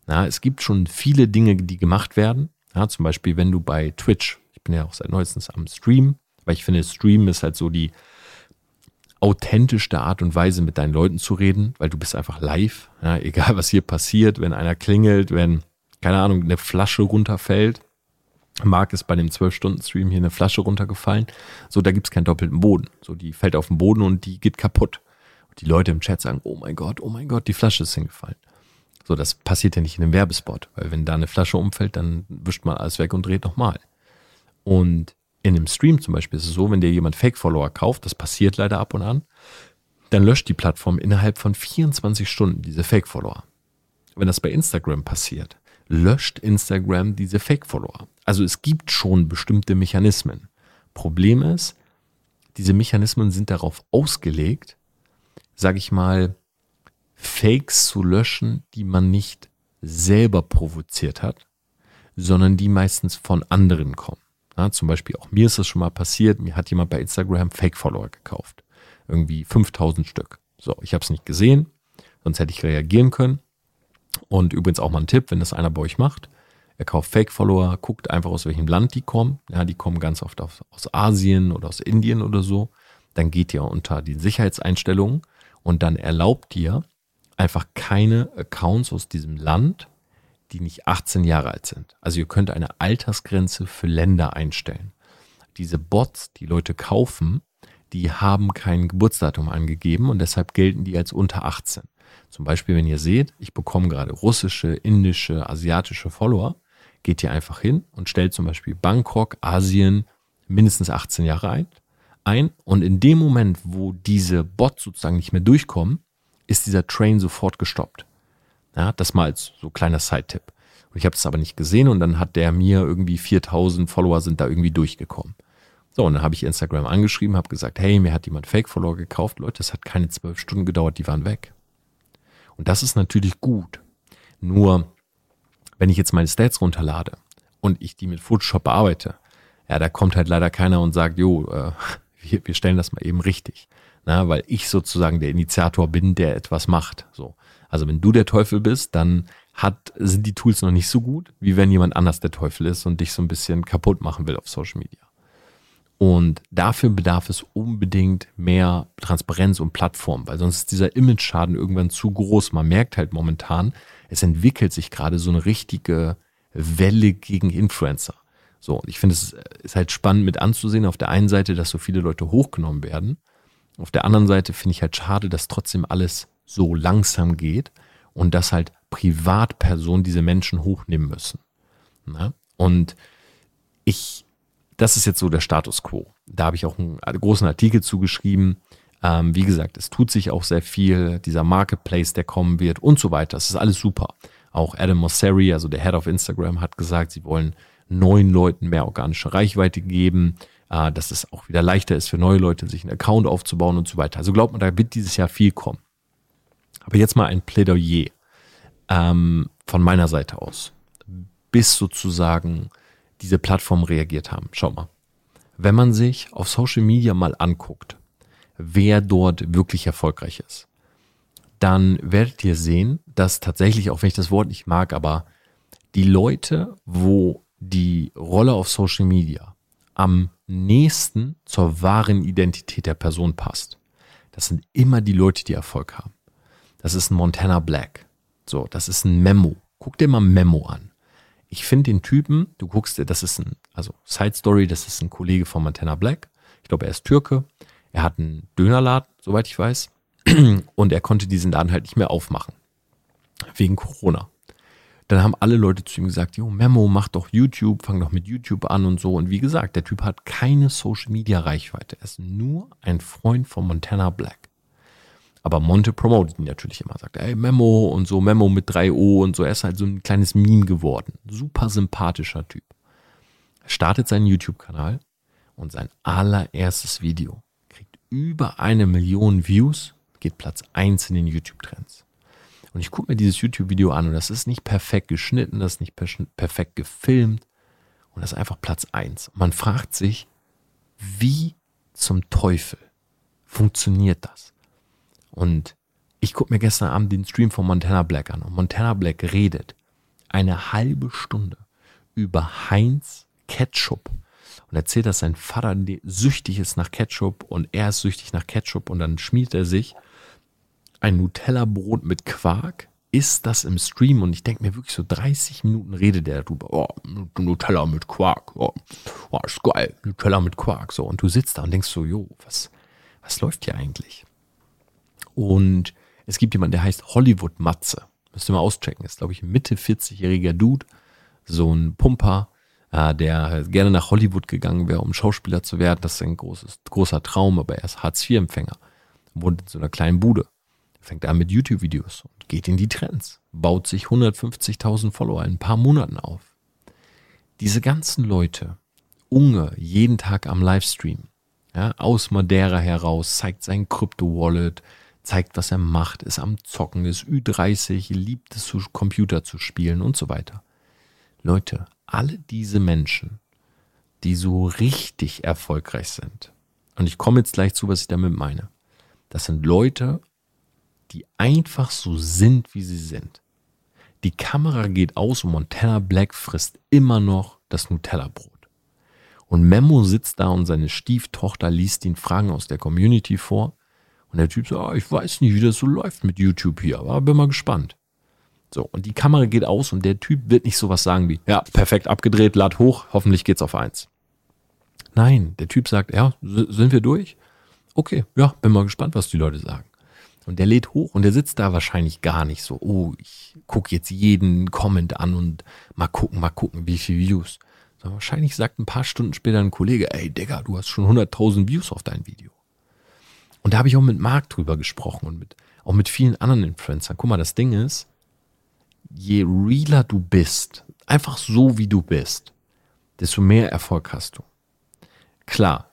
Ja, es gibt schon viele Dinge, die gemacht werden. Ja, zum Beispiel, wenn du bei Twitch, bin ja auch seit neuestens am Stream, weil ich finde, Stream ist halt so die authentischste Art und Weise, mit deinen Leuten zu reden, weil du bist einfach live. Ja, egal, was hier passiert, wenn einer klingelt, wenn, keine Ahnung, eine Flasche runterfällt. Marc ist bei dem 12-Stunden-Stream hier eine Flasche runtergefallen. So, da gibt es keinen doppelten Boden. So, die fällt auf den Boden und die geht kaputt. Und die Leute im Chat sagen, oh mein Gott, oh mein Gott, die Flasche ist hingefallen. So, das passiert ja nicht in einem Werbespot, weil wenn da eine Flasche umfällt, dann wischt man alles weg und dreht nochmal. Und in einem Stream zum Beispiel ist es so, wenn dir jemand Fake-Follower kauft, das passiert leider ab und an, dann löscht die Plattform innerhalb von 24 Stunden diese Fake-Follower. Wenn das bei Instagram passiert, löscht Instagram diese Fake-Follower. Also es gibt schon bestimmte Mechanismen. Problem ist, diese Mechanismen sind darauf ausgelegt, sage ich mal, Fakes zu löschen, die man nicht selber provoziert hat, sondern die meistens von anderen kommen. Ja, zum Beispiel auch mir ist das schon mal passiert, mir hat jemand bei Instagram Fake-Follower gekauft. Irgendwie 5000 Stück. So, ich habe es nicht gesehen, sonst hätte ich reagieren können. Und übrigens auch mal ein Tipp, wenn das einer bei euch macht, er kauft Fake-Follower, guckt einfach aus welchem Land die kommen. Ja, die kommen ganz oft aus, aus Asien oder aus Indien oder so. Dann geht ihr unter die Sicherheitseinstellungen und dann erlaubt ihr einfach keine Accounts aus diesem Land, die nicht 18 Jahre alt sind. Also ihr könnt eine Altersgrenze für Länder einstellen. Diese Bots, die Leute kaufen, die haben kein Geburtsdatum angegeben und deshalb gelten die als unter 18. Zum Beispiel, wenn ihr seht, ich bekomme gerade russische, indische, asiatische Follower, geht ihr einfach hin und stellt zum Beispiel Bangkok, Asien, mindestens 18 Jahre ein, ein und in dem Moment, wo diese Bots sozusagen nicht mehr durchkommen, ist dieser Train sofort gestoppt. Ja, das mal als so kleiner Side-Tipp. Und ich habe es aber nicht gesehen und dann hat der mir irgendwie 4000 Follower sind da irgendwie durchgekommen. So, und dann habe ich Instagram angeschrieben, habe gesagt, hey, mir hat jemand Fake-Follower gekauft. Leute, das hat keine zwölf Stunden gedauert, die waren weg. Und das ist natürlich gut. Nur, wenn ich jetzt meine Stats runterlade und ich die mit Photoshop bearbeite, ja, da kommt halt leider keiner und sagt, jo, äh, wir, wir stellen das mal eben richtig. Na, weil ich sozusagen der Initiator bin, der etwas macht. So. Also wenn du der Teufel bist, dann hat, sind die Tools noch nicht so gut, wie wenn jemand anders der Teufel ist und dich so ein bisschen kaputt machen will auf Social Media. Und dafür bedarf es unbedingt mehr Transparenz und Plattform, weil sonst ist dieser Image-Schaden irgendwann zu groß. Man merkt halt momentan, es entwickelt sich gerade so eine richtige Welle gegen Influencer. So, und ich finde, es ist halt spannend mit anzusehen, auf der einen Seite, dass so viele Leute hochgenommen werden. Auf der anderen Seite finde ich halt schade, dass trotzdem alles so langsam geht und dass halt Privatpersonen diese Menschen hochnehmen müssen. Na? Und ich das ist jetzt so der Status quo. Da habe ich auch einen großen Artikel zugeschrieben. Ähm, wie gesagt, es tut sich auch sehr viel. Dieser Marketplace, der kommen wird und so weiter. Das ist alles super. Auch Adam Mosseri, also der Head of Instagram, hat gesagt, sie wollen neuen Leuten mehr organische Reichweite geben, äh, dass es auch wieder leichter ist für neue Leute, sich einen Account aufzubauen und so weiter. Also glaubt man, da wird dieses Jahr viel kommen. Aber jetzt mal ein Plädoyer ähm, von meiner Seite aus, bis sozusagen diese Plattformen reagiert haben. Schaut mal. Wenn man sich auf Social Media mal anguckt, wer dort wirklich erfolgreich ist, dann werdet ihr sehen, dass tatsächlich, auch wenn ich das Wort nicht mag, aber die Leute, wo die Rolle auf Social Media am nächsten zur wahren Identität der Person passt, das sind immer die Leute, die Erfolg haben. Das ist ein Montana Black. So, das ist ein Memo. Guck dir mal Memo an ich finde den Typen, du guckst dir, das ist ein, also Side Story, das ist ein Kollege von Montana Black. Ich glaube, er ist Türke. Er hat einen Dönerladen, soweit ich weiß. Und er konnte diesen Laden halt nicht mehr aufmachen. Wegen Corona. Dann haben alle Leute zu ihm gesagt, jo, Memo, mach doch YouTube, fang doch mit YouTube an und so. Und wie gesagt, der Typ hat keine Social Media Reichweite. Er ist nur ein Freund von Montana Black. Aber Monte promotet ihn natürlich immer, sagt, ey, Memo und so, Memo mit 3O und so. Er ist halt so ein kleines Meme geworden. Super sympathischer Typ. Er startet seinen YouTube-Kanal und sein allererstes Video kriegt über eine Million Views, geht Platz 1 in den YouTube-Trends. Und ich gucke mir dieses YouTube-Video an und das ist nicht perfekt geschnitten, das ist nicht perfekt gefilmt und das ist einfach Platz 1. man fragt sich, wie zum Teufel funktioniert das? Und ich gucke mir gestern Abend den Stream von Montana Black an. Und Montana Black redet eine halbe Stunde über Heinz Ketchup und erzählt, dass sein Vater süchtig ist nach Ketchup und er ist süchtig nach Ketchup und dann schmiedet er sich ein Nutella-Brot mit Quark, isst das im Stream? Und ich denke mir wirklich so 30 Minuten redet der darüber, oh, Nutella mit Quark, oh, oh, ist geil, Nutella mit Quark, so und du sitzt da und denkst so, jo, was, was läuft hier eigentlich? Und es gibt jemanden, der heißt Hollywood Matze. Müsst ihr mal auschecken. Ist, glaube ich, ein Mitte 40-jähriger Dude. So ein Pumper, äh, der gerne nach Hollywood gegangen wäre, um Schauspieler zu werden. Das ist ein großes, großer Traum, aber er ist Hartz-IV-Empfänger. Wohnt in so einer kleinen Bude. Fängt an mit YouTube-Videos und geht in die Trends. Baut sich 150.000 Follower in ein paar Monaten auf. Diese ganzen Leute, Unge, jeden Tag am Livestream, ja, aus Madeira heraus, zeigt sein Krypto-Wallet, zeigt, was er macht, ist am Zocken, ist Ü30, liebt es, Computer zu spielen und so weiter. Leute, alle diese Menschen, die so richtig erfolgreich sind, und ich komme jetzt gleich zu, was ich damit meine, das sind Leute, die einfach so sind, wie sie sind. Die Kamera geht aus und Montana Black frisst immer noch das Nutella-Brot. Und Memo sitzt da und seine Stieftochter liest ihn Fragen aus der Community vor und der Typ so, oh, ich weiß nicht, wie das so läuft mit YouTube hier, aber bin mal gespannt. So, und die Kamera geht aus und der Typ wird nicht sowas sagen wie, ja, perfekt abgedreht, lad hoch, hoffentlich geht's auf eins. Nein, der Typ sagt, ja, sind wir durch? Okay, ja, bin mal gespannt, was die Leute sagen. Und der lädt hoch und der sitzt da wahrscheinlich gar nicht so, oh, ich gucke jetzt jeden Comment an und mal gucken, mal gucken, wie viele Views. So, wahrscheinlich sagt ein paar Stunden später ein Kollege, ey Digga, du hast schon 100.000 Views auf dein Video. Und da habe ich auch mit Marc drüber gesprochen und mit, auch mit vielen anderen Influencern. Guck mal, das Ding ist, je realer du bist, einfach so wie du bist, desto mehr Erfolg hast du. Klar,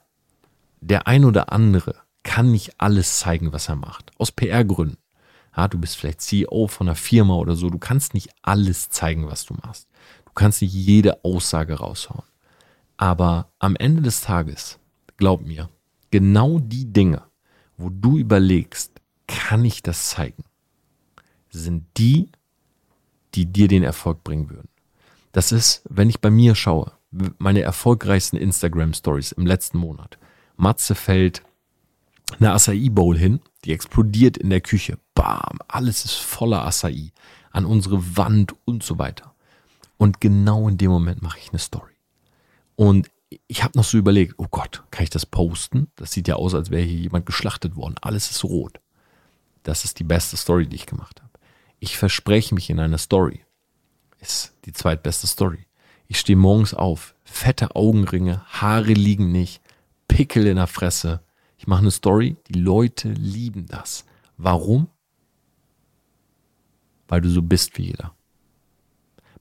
der ein oder andere kann nicht alles zeigen, was er macht. Aus PR-Gründen. Ja, du bist vielleicht CEO von einer Firma oder so. Du kannst nicht alles zeigen, was du machst. Du kannst nicht jede Aussage raushauen. Aber am Ende des Tages, glaub mir, genau die Dinge, wo du überlegst, kann ich das zeigen, sind die, die dir den Erfolg bringen würden. Das ist, wenn ich bei mir schaue, meine erfolgreichsten Instagram Stories im letzten Monat. Matze fällt eine Acai Bowl hin, die explodiert in der Küche. Bam, alles ist voller Acai an unsere Wand und so weiter. Und genau in dem Moment mache ich eine Story. Und ich habe noch so überlegt, oh Gott, kann ich das posten? Das sieht ja aus, als wäre hier jemand geschlachtet worden. Alles ist rot. Das ist die beste Story, die ich gemacht habe. Ich verspreche mich in einer Story. Ist die zweitbeste Story. Ich stehe morgens auf, fette Augenringe, Haare liegen nicht, Pickel in der Fresse. Ich mache eine Story, die Leute lieben das. Warum? Weil du so bist wie jeder.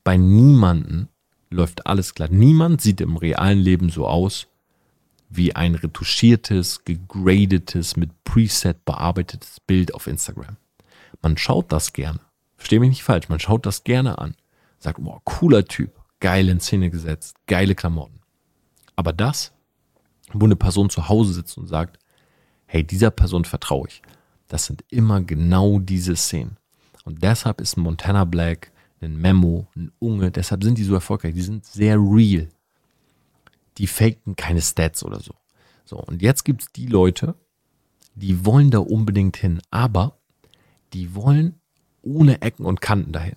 Bei niemanden läuft alles glatt. Niemand sieht im realen Leben so aus wie ein retuschiertes, gegradetes, mit Preset bearbeitetes Bild auf Instagram. Man schaut das gerne. Verstehe mich nicht falsch, man schaut das gerne an. Sagt, boah, cooler Typ, geil in Szene gesetzt, geile Klamotten. Aber das, wo eine Person zu Hause sitzt und sagt, hey, dieser Person vertraue ich, das sind immer genau diese Szenen. Und deshalb ist Montana Black ein Memo, ein Unge, deshalb sind die so erfolgreich. Die sind sehr real. Die faken keine Stats oder so. So, und jetzt gibt es die Leute, die wollen da unbedingt hin, aber die wollen ohne Ecken und Kanten dahin.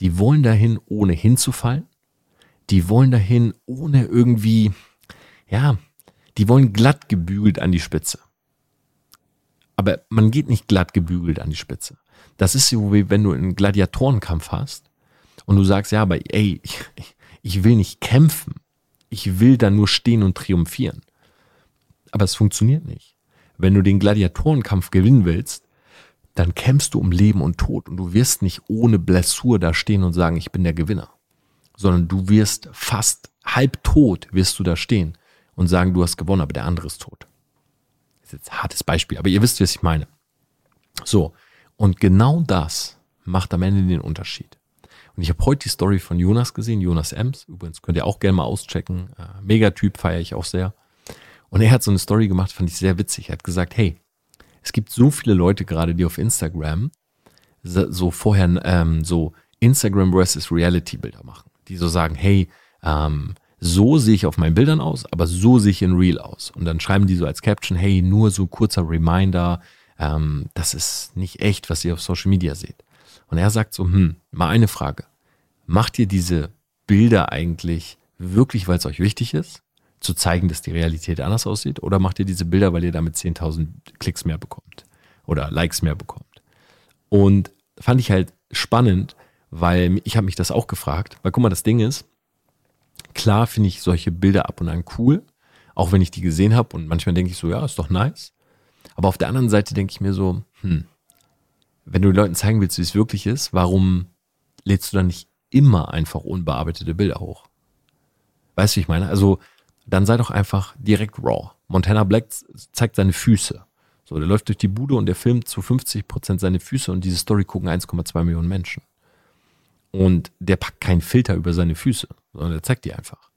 Die wollen dahin, ohne hinzufallen. Die wollen dahin, ohne irgendwie, ja, die wollen glatt gebügelt an die Spitze. Aber man geht nicht glatt gebügelt an die Spitze. Das ist so, wie wenn du einen Gladiatorenkampf hast und du sagst, ja, aber ey, ich, ich will nicht kämpfen. Ich will da nur stehen und triumphieren. Aber es funktioniert nicht. Wenn du den Gladiatorenkampf gewinnen willst, dann kämpfst du um Leben und Tod und du wirst nicht ohne Blessur da stehen und sagen, ich bin der Gewinner, sondern du wirst fast halb tot wirst du da stehen und sagen, du hast gewonnen, aber der andere ist tot. Das ist jetzt ein hartes Beispiel, aber ihr wisst, was ich meine. So, und genau das macht am Ende den Unterschied. Und ich habe heute die Story von Jonas gesehen, Jonas Ems. Übrigens könnt ihr auch gerne mal auschecken. Äh, Megatyp feiere ich auch sehr. Und er hat so eine Story gemacht, fand ich sehr witzig. Er hat gesagt, hey, es gibt so viele Leute gerade, die auf Instagram so vorher ähm, so Instagram versus Reality Bilder machen. Die so sagen, hey, ähm, so sehe ich auf meinen Bildern aus, aber so sehe ich in Real aus. Und dann schreiben die so als Caption, hey, nur so kurzer Reminder, ähm, das ist nicht echt, was ihr auf Social Media seht. Und er sagt so, hm, mal eine Frage. Macht ihr diese Bilder eigentlich wirklich, weil es euch wichtig ist, zu zeigen, dass die Realität anders aussieht? Oder macht ihr diese Bilder, weil ihr damit 10.000 Klicks mehr bekommt oder Likes mehr bekommt? Und fand ich halt spannend, weil ich habe mich das auch gefragt. Weil guck mal, das Ding ist, klar finde ich solche Bilder ab und an cool, auch wenn ich die gesehen habe und manchmal denke ich so, ja, ist doch nice. Aber auf der anderen Seite denke ich mir so, hm, wenn du den Leuten zeigen willst, wie es wirklich ist, warum lädst du dann nicht immer einfach unbearbeitete Bilder hoch? Weißt du, wie ich meine? Also, dann sei doch einfach direkt raw. Montana Black zeigt seine Füße. So, der läuft durch die Bude und der filmt zu 50 Prozent seine Füße und diese Story gucken 1,2 Millionen Menschen. Und der packt keinen Filter über seine Füße, sondern der zeigt die einfach.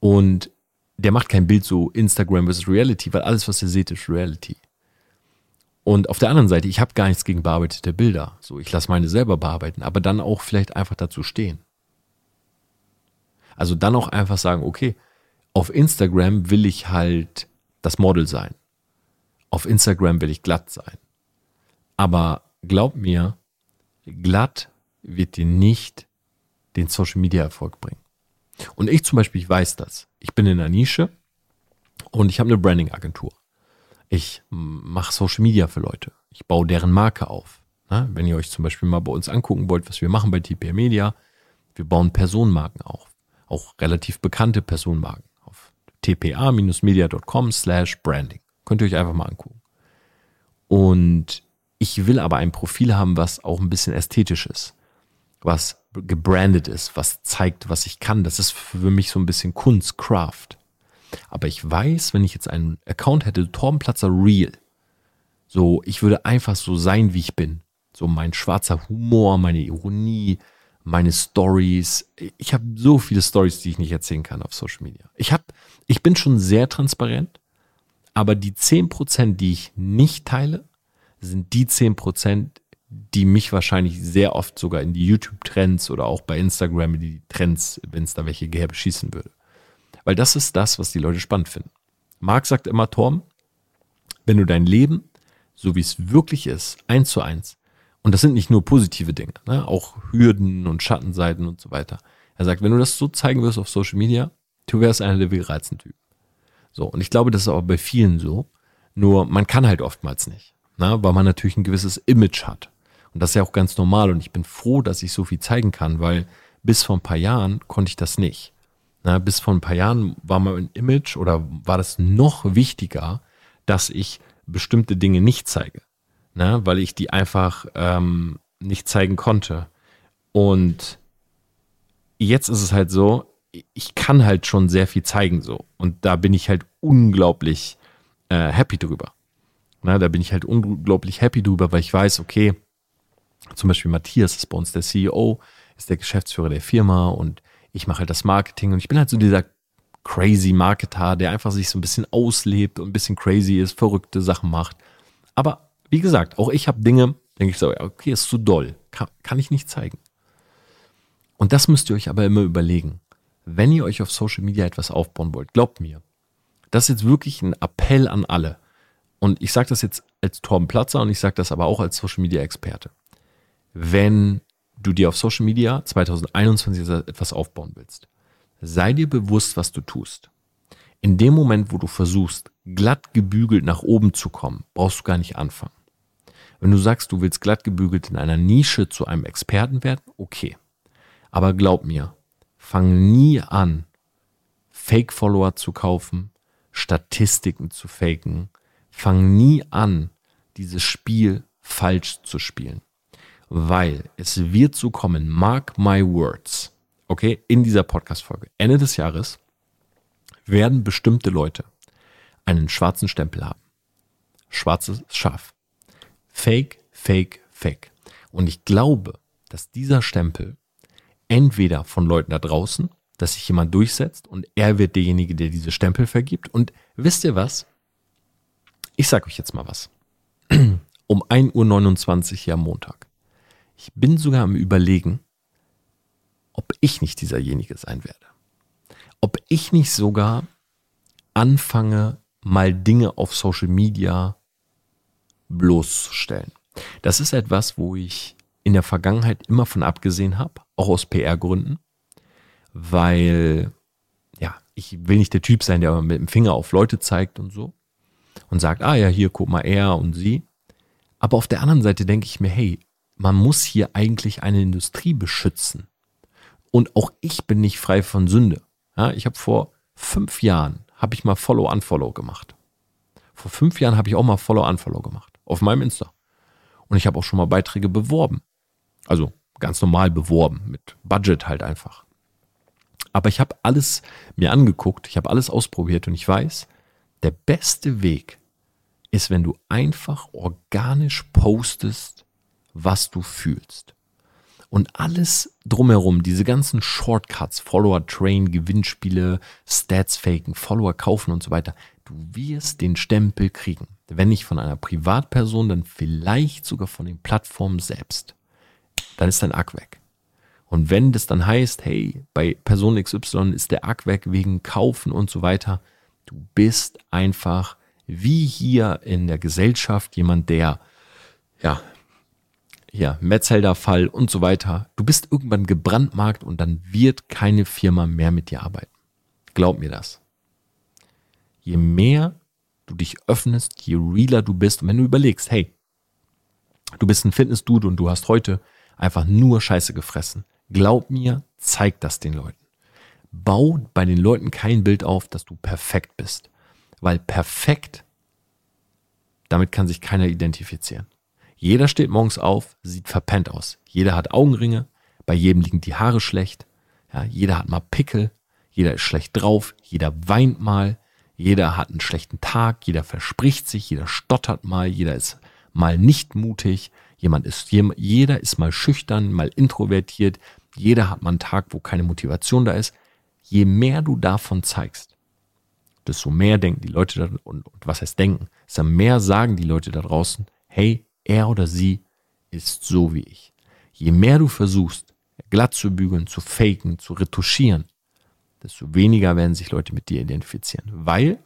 Und der macht kein Bild so Instagram versus Reality, weil alles, was ihr seht, ist Reality. Und auf der anderen Seite, ich habe gar nichts gegen bearbeitete Bilder. So, ich lasse meine selber bearbeiten, aber dann auch vielleicht einfach dazu stehen. Also dann auch einfach sagen, okay, auf Instagram will ich halt das Model sein. Auf Instagram will ich glatt sein. Aber glaub mir, glatt wird dir nicht den Social Media Erfolg bringen. Und ich zum Beispiel, ich weiß das. Ich bin in einer Nische und ich habe eine Branding Agentur. Ich mache Social Media für Leute. Ich baue deren Marke auf. Na, wenn ihr euch zum Beispiel mal bei uns angucken wollt, was wir machen bei TPR Media, wir bauen Personenmarken auf. Auch relativ bekannte Personenmarken auf tpa-media.com slash branding. Könnt ihr euch einfach mal angucken. Und ich will aber ein Profil haben, was auch ein bisschen ästhetisch ist. was gebrandet ist, was zeigt, was ich kann. Das ist für mich so ein bisschen Kunst, Craft. Aber ich weiß, wenn ich jetzt einen Account hätte, Torbenplatzer Real, so, ich würde einfach so sein, wie ich bin. So mein schwarzer Humor, meine Ironie, meine Stories. Ich habe so viele Stories, die ich nicht erzählen kann auf Social Media. Ich habe, ich bin schon sehr transparent, aber die 10%, die ich nicht teile, sind die 10%, die mich wahrscheinlich sehr oft sogar in die YouTube-Trends oder auch bei Instagram in die Trends, wenn es da welche gäbe, schießen würde. Weil das ist das, was die Leute spannend finden. Marc sagt immer, Torm, wenn du dein Leben, so wie es wirklich ist, eins zu eins, und das sind nicht nur positive Dinge, ne? auch Hürden und Schattenseiten und so weiter. Er sagt, wenn du das so zeigen wirst auf Social Media, du wärst einer der gereizten Typen. So, und ich glaube, das ist aber bei vielen so. Nur man kann halt oftmals nicht, ne? weil man natürlich ein gewisses Image hat. Und das ist ja auch ganz normal. Und ich bin froh, dass ich so viel zeigen kann, weil bis vor ein paar Jahren konnte ich das nicht. Na, bis vor ein paar Jahren war mein Image oder war das noch wichtiger, dass ich bestimmte Dinge nicht zeige ne? weil ich die einfach ähm, nicht zeigen konnte. Und jetzt ist es halt so, ich kann halt schon sehr viel zeigen so. Und da bin ich halt unglaublich äh, happy drüber. Na, da bin ich halt unglaublich happy drüber, weil ich weiß, okay, zum Beispiel Matthias ist bei uns der CEO, ist der Geschäftsführer der Firma und ich mache halt das Marketing und ich bin halt so dieser crazy Marketer, der einfach sich so ein bisschen auslebt und ein bisschen crazy ist, verrückte Sachen macht. Aber wie gesagt, auch ich habe Dinge, denke ich so, okay, ist zu doll, kann, kann ich nicht zeigen. Und das müsst ihr euch aber immer überlegen. Wenn ihr euch auf Social Media etwas aufbauen wollt, glaubt mir, das ist jetzt wirklich ein Appell an alle. Und ich sage das jetzt als Torben Platzer und ich sage das aber auch als Social Media Experte. Wenn du dir auf Social Media 2021 etwas aufbauen willst, sei dir bewusst, was du tust. In dem Moment, wo du versuchst, glatt gebügelt nach oben zu kommen, brauchst du gar nicht anfangen. Wenn du sagst, du willst glatt gebügelt in einer Nische zu einem Experten werden, okay. Aber glaub mir, fang nie an, Fake-Follower zu kaufen, Statistiken zu faken. Fang nie an, dieses Spiel falsch zu spielen. Weil es wird so kommen, mark my words, okay, in dieser Podcast-Folge. Ende des Jahres werden bestimmte Leute einen schwarzen Stempel haben. Schwarzes Schaf. Fake, Fake, Fake. Und ich glaube, dass dieser Stempel entweder von Leuten da draußen, dass sich jemand durchsetzt und er wird derjenige, der diese Stempel vergibt. Und wisst ihr was? Ich sage euch jetzt mal was. Um 1.29 Uhr hier am Montag. Ich bin sogar am Überlegen, ob ich nicht dieserjenige sein werde. Ob ich nicht sogar anfange, mal Dinge auf Social Media bloßstellen. Das ist etwas, wo ich in der Vergangenheit immer von abgesehen habe, auch aus PR-Gründen, weil ja, ich will nicht der Typ sein, der mit dem Finger auf Leute zeigt und so und sagt, ah ja, hier guck mal er und sie. Aber auf der anderen Seite denke ich mir, hey, man muss hier eigentlich eine Industrie beschützen. Und auch ich bin nicht frei von Sünde. Ja, ich habe vor fünf Jahren, habe ich mal Follow-Unfollow gemacht. Vor fünf Jahren habe ich auch mal Follow-Unfollow gemacht auf meinem Insta. Und ich habe auch schon mal Beiträge beworben. Also ganz normal beworben, mit Budget halt einfach. Aber ich habe alles mir angeguckt, ich habe alles ausprobiert und ich weiß, der beste Weg ist, wenn du einfach organisch postest, was du fühlst. Und alles drumherum, diese ganzen Shortcuts, Follower Train, Gewinnspiele, Stats faken, Follower kaufen und so weiter, du wirst den Stempel kriegen. Wenn nicht von einer Privatperson, dann vielleicht sogar von den Plattformen selbst. Dann ist dein Ack weg. Und wenn das dann heißt, hey, bei Person XY ist der Ack weg wegen Kaufen und so weiter, du bist einfach wie hier in der Gesellschaft jemand, der, ja, ja, Metzelder-Fall und so weiter. Du bist irgendwann gebrandmarkt und dann wird keine Firma mehr mit dir arbeiten. Glaub mir das. Je mehr du dich öffnest, je realer du bist. Und wenn du überlegst, hey, du bist ein Fitness-Dude und du hast heute einfach nur Scheiße gefressen. Glaub mir, zeig das den Leuten. Bau bei den Leuten kein Bild auf, dass du perfekt bist. Weil perfekt, damit kann sich keiner identifizieren. Jeder steht morgens auf, sieht verpennt aus. Jeder hat Augenringe, Bei jedem liegen die Haare schlecht. Ja, jeder hat mal Pickel. Jeder ist schlecht drauf. Jeder weint mal. Jeder hat einen schlechten Tag. Jeder verspricht sich. Jeder stottert mal. Jeder ist mal nicht mutig. Jemand ist, jeder ist mal schüchtern, mal introvertiert. Jeder hat mal einen Tag, wo keine Motivation da ist. Je mehr du davon zeigst, desto mehr denken die Leute und, und was heißt denken, desto mehr sagen die Leute da draußen, hey, er oder sie ist so wie ich. Je mehr du versuchst, glatt zu bügeln, zu faken, zu retuschieren, desto weniger werden sich Leute mit dir identifizieren. Weil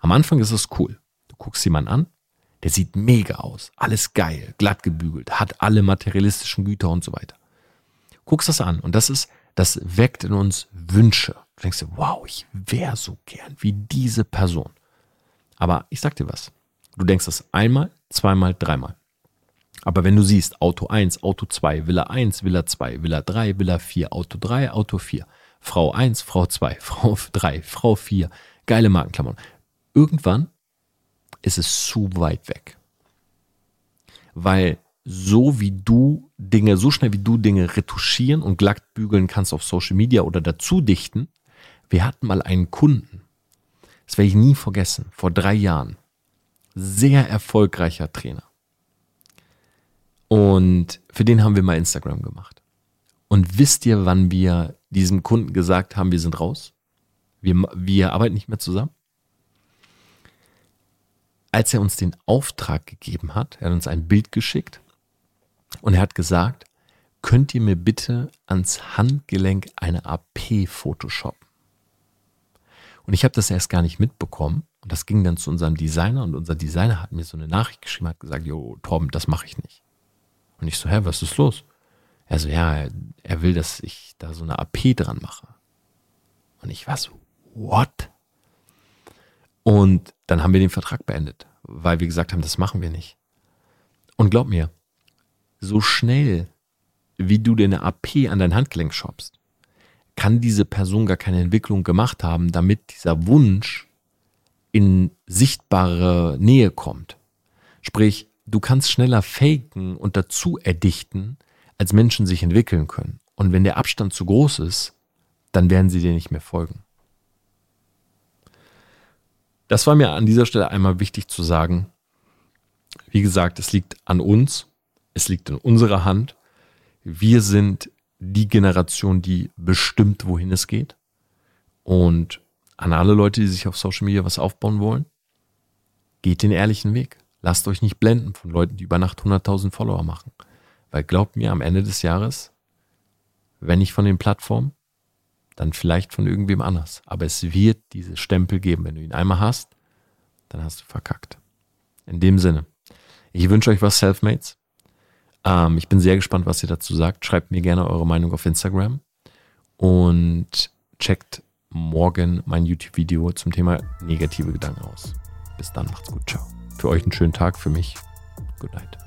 am Anfang ist es cool. Du guckst jemanden an, der sieht mega aus, alles geil, glatt gebügelt, hat alle materialistischen Güter und so weiter. Guckst das an und das ist, das weckt in uns Wünsche. Du denkst dir, wow, ich wäre so gern wie diese Person. Aber ich sag dir was. Du denkst das einmal, zweimal, dreimal. Aber wenn du siehst, Auto 1, Auto 2, Villa 1, Villa 2, Villa 3, Villa 4, Auto 3, Auto 4, Frau 1, Frau 2, Frau 3, Frau 4, geile Markenklamotten. Irgendwann ist es zu weit weg. Weil so wie du Dinge, so schnell wie du Dinge retuschieren und glatt bügeln kannst auf Social Media oder dazu dichten, wir hatten mal einen Kunden, das werde ich nie vergessen, vor drei Jahren, sehr erfolgreicher Trainer. Und für den haben wir mal Instagram gemacht. Und wisst ihr, wann wir diesem Kunden gesagt haben, wir sind raus? Wir, wir arbeiten nicht mehr zusammen? als er uns den Auftrag gegeben hat, er hat uns ein Bild geschickt und er hat gesagt, könnt ihr mir bitte ans Handgelenk eine AP photoshoppen? Und ich habe das erst gar nicht mitbekommen und das ging dann zu unserem Designer und unser Designer hat mir so eine Nachricht geschrieben, hat gesagt, jo, Torben, das mache ich nicht. Und ich so, hä, was ist los? Er so, ja, er will, dass ich da so eine AP dran mache. Und ich war so, what? Und dann haben wir den Vertrag beendet, weil wir gesagt haben, das machen wir nicht. Und glaub mir, so schnell, wie du dir eine AP an dein Handgelenk shoppst, kann diese Person gar keine Entwicklung gemacht haben, damit dieser Wunsch in sichtbare Nähe kommt. Sprich, du kannst schneller faken und dazu erdichten, als Menschen sich entwickeln können. Und wenn der Abstand zu groß ist, dann werden sie dir nicht mehr folgen. Das war mir an dieser Stelle einmal wichtig zu sagen. Wie gesagt, es liegt an uns, es liegt in unserer Hand. Wir sind die Generation, die bestimmt, wohin es geht. Und an alle Leute, die sich auf Social Media was aufbauen wollen, geht den ehrlichen Weg. Lasst euch nicht blenden von Leuten, die über Nacht 100.000 Follower machen. Weil glaubt mir, am Ende des Jahres, wenn nicht von den Plattformen, dann vielleicht von irgendwem anders. Aber es wird diese Stempel geben. Wenn du ihn einmal hast, dann hast du verkackt. In dem Sinne, ich wünsche euch was Selfmates. Ähm, ich bin sehr gespannt, was ihr dazu sagt. Schreibt mir gerne eure Meinung auf Instagram und checkt morgen mein YouTube-Video zum Thema negative Gedanken aus. Bis dann, macht's gut, ciao. Für euch einen schönen Tag, für mich. Good night.